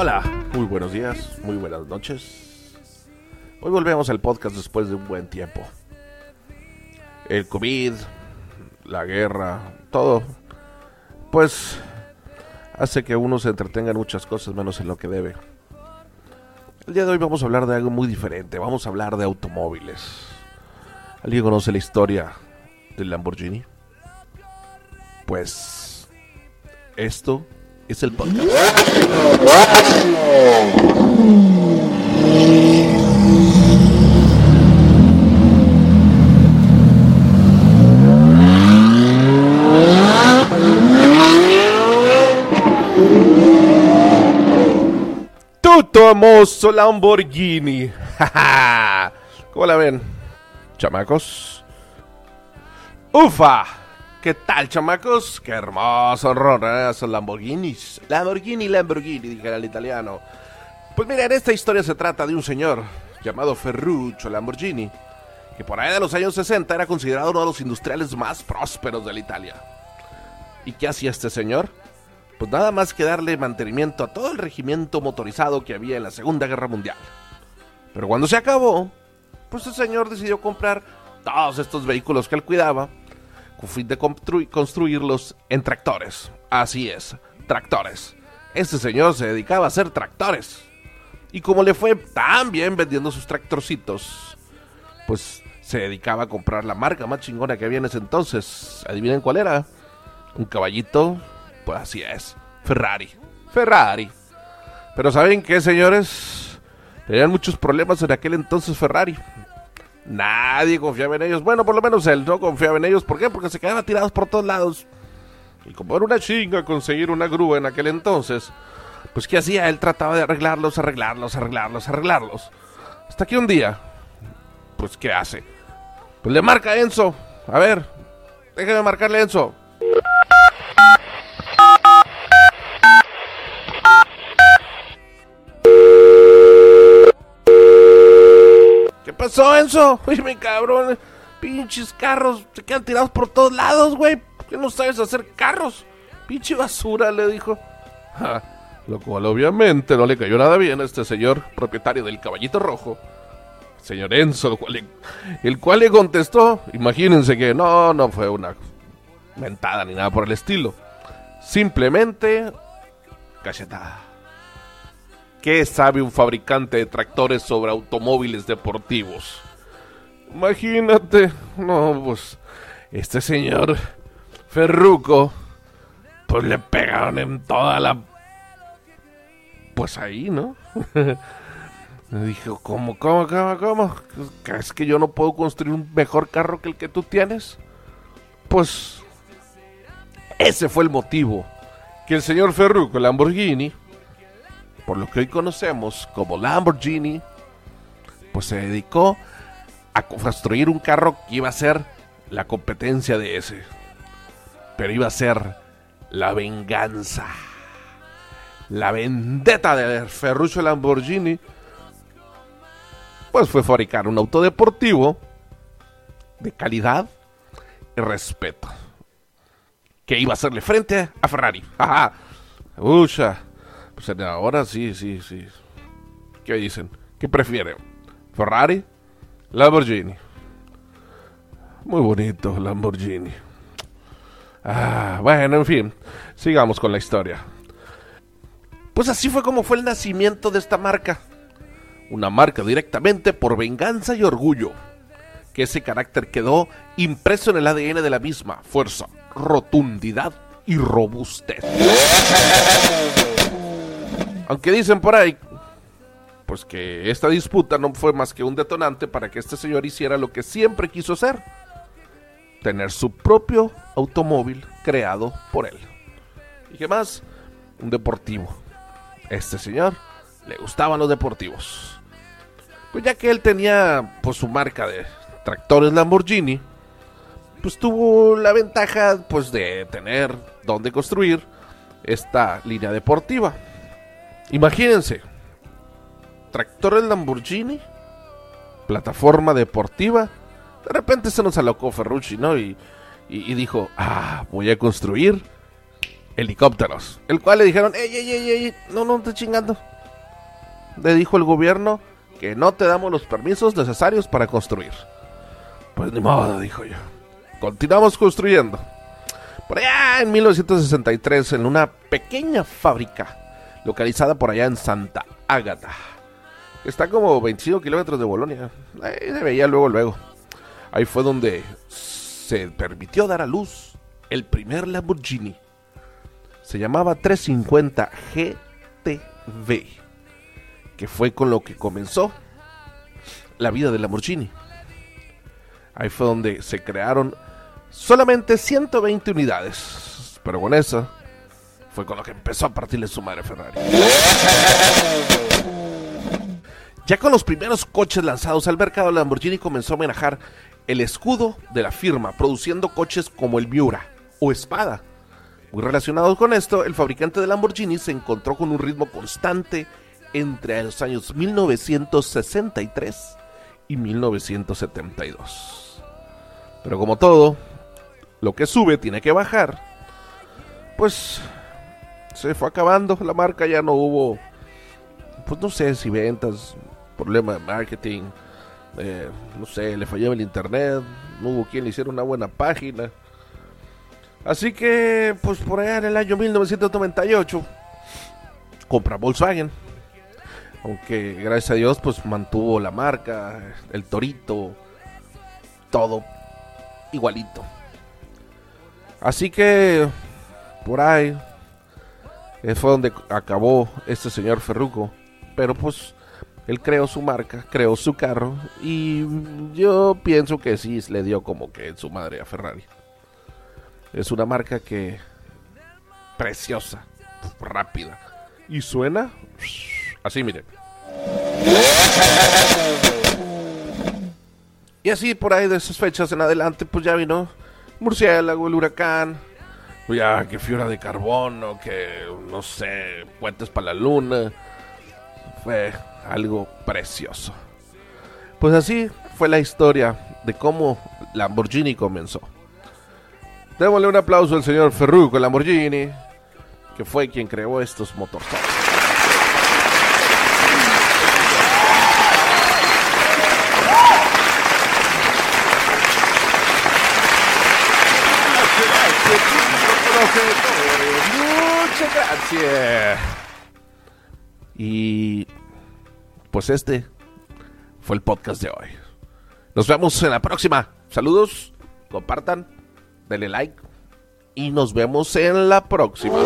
Hola, muy buenos días, muy buenas noches. Hoy volvemos al podcast después de un buen tiempo. El COVID, la guerra, todo, pues hace que uno se entretenga en muchas cosas menos en lo que debe. El día de hoy vamos a hablar de algo muy diferente, vamos a hablar de automóviles. ¿Alguien conoce la historia del Lamborghini? Pues esto es el podcast. Tutto hermoso Lamborghini. ¿Cómo la ven? Chamacos. Ufa. ¿Qué tal, chamacos? Qué hermoso horror, esos Lamborghinis. Lamborghini, Lamborghini, dijera el italiano. Pues miren, esta historia se trata de un señor llamado Ferruccio Lamborghini, que por ahí de los años 60 era considerado uno de los industriales más prósperos de la Italia. ¿Y qué hacía este señor? Pues nada más que darle mantenimiento a todo el regimiento motorizado que había en la Segunda Guerra Mundial. Pero cuando se acabó, pues el señor decidió comprar todos estos vehículos que él cuidaba con fin de constru- construirlos en tractores. Así es, tractores. Este señor se dedicaba a hacer tractores. Y como le fue tan bien vendiendo sus tractorcitos, pues se dedicaba a comprar la marca más chingona que había en ese entonces. ¿Adivinen cuál era? Un caballito, pues así es, Ferrari. Ferrari. Pero ¿saben qué, señores? Tenían muchos problemas en aquel entonces Ferrari. Nadie confiaba en ellos. Bueno, por lo menos él no confiaba en ellos. ¿Por qué? Porque se quedaban tirados por todos lados. Y como era una chinga conseguir una grúa en aquel entonces, pues ¿qué hacía? Él trataba de arreglarlos, arreglarlos, arreglarlos, arreglarlos. Hasta que un día, pues ¿qué hace? Pues le marca a Enzo. A ver, déjame marcarle a Enzo. Pasó, Enzo? Oye, mi cabrón. Pinches carros se quedan tirados por todos lados, güey. ¿Por qué no sabes hacer carros? Pinche basura, le dijo. Ja, lo cual obviamente no le cayó nada bien a este señor propietario del caballito rojo. Señor Enzo, el cual le, el cual le contestó. Imagínense que no, no fue una mentada ni nada por el estilo. Simplemente cachetada. ¿Qué sabe un fabricante de tractores sobre automóviles deportivos? Imagínate, no, pues este señor Ferruco, pues le pegaron en toda la... Pues ahí, ¿no? Me dijo, ¿cómo, cómo, cómo, cómo? ¿Crees que yo no puedo construir un mejor carro que el que tú tienes? Pues ese fue el motivo que el señor Ferruco Lamborghini por lo que hoy conocemos como Lamborghini, pues se dedicó a construir un carro que iba a ser la competencia de ese. Pero iba a ser la venganza. La vendetta de Ferruccio Lamborghini, pues fue fabricar un auto deportivo de calidad y respeto. Que iba a hacerle frente a Ferrari. ¡Ajá! ¡Ucha! Pues ahora sí, sí, sí. ¿Qué dicen? ¿Qué prefieren? ¿Ferrari? Lamborghini. Muy bonito, Lamborghini. Ah, bueno, en fin. Sigamos con la historia. Pues así fue como fue el nacimiento de esta marca. Una marca directamente por venganza y orgullo. Que ese carácter quedó impreso en el ADN de la misma. Fuerza, rotundidad y robustez. Aunque dicen por ahí, pues que esta disputa no fue más que un detonante para que este señor hiciera lo que siempre quiso hacer. Tener su propio automóvil creado por él. ¿Y qué más? Un deportivo. Este señor le gustaban los deportivos. Pues ya que él tenía pues su marca de tractores Lamborghini, pues tuvo la ventaja pues de tener donde construir esta línea deportiva. Imagínense, tractores Lamborghini, plataforma deportiva. De repente se nos alocó Ferrucci, ¿no? Y, y- y dijo, ah, voy a construir helicópteros. El cual le dijeron, ey, ey, ey, ey, no, no, te chingando. le dijo el gobierno que no te damos los permisos necesarios para construir. Pues ni modo, dijo yo. Continuamos construyendo. Por allá en 1963, en una pequeña fábrica localizada por allá en Santa Ágata. Está como 25 kilómetros de Bolonia. Ahí se veía luego, luego. Ahí fue donde se permitió dar a luz el primer Lamborghini. Se llamaba 350 GTV, que fue con lo que comenzó la vida de Lamborghini. Ahí fue donde se crearon solamente 120 unidades. Pero con eso fue con lo que empezó a partirle su madre Ferrari. Ya con los primeros coches lanzados al mercado, Lamborghini comenzó a manejar el escudo de la firma, produciendo coches como el Miura o Espada. Muy relacionados con esto, el fabricante de Lamborghini se encontró con un ritmo constante entre los años 1963 y 1972. Pero como todo, lo que sube tiene que bajar. Pues se fue acabando la marca, ya no hubo, pues no sé si ventas, problema de marketing, eh, no sé, le fallaba el internet, no hubo quien le hiciera una buena página. Así que, pues por allá en el año 1998, compra Volkswagen. Aunque gracias a Dios, pues mantuvo la marca, el torito, todo igualito. Así que, por ahí, fue donde acabó este señor Ferruco. Pero pues él creó su marca, creó su carro y yo pienso que sí le dio como que su madre a Ferrari. Es una marca que preciosa, rápida y suena así, miren. Y así por ahí de esas fechas en adelante, pues ya vino Murciélago, el huracán, ya que fibra de carbono, que no sé, puentes para la luna. Fue algo precioso. Pues así fue la historia de cómo Lamborghini comenzó. Démosle un aplauso al señor Ferruco Lamborghini, que fue quien creó estos motores. gracias. Y pues este fue el podcast de hoy. Nos vemos en la próxima. Saludos, compartan, denle like y nos vemos en la próxima.